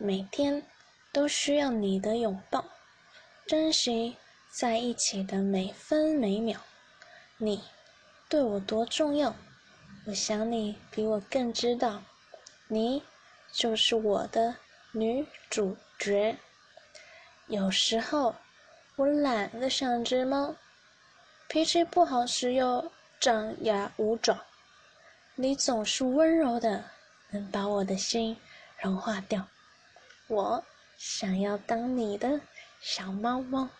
每天都需要你的拥抱，珍惜在一起的每分每秒。你对我多重要，我想你比我更知道。你就是我的女主角。有时候我懒得像只猫，脾气不好时又张牙舞爪，你总是温柔的，能把我的心融化掉。我想要当你的小猫猫。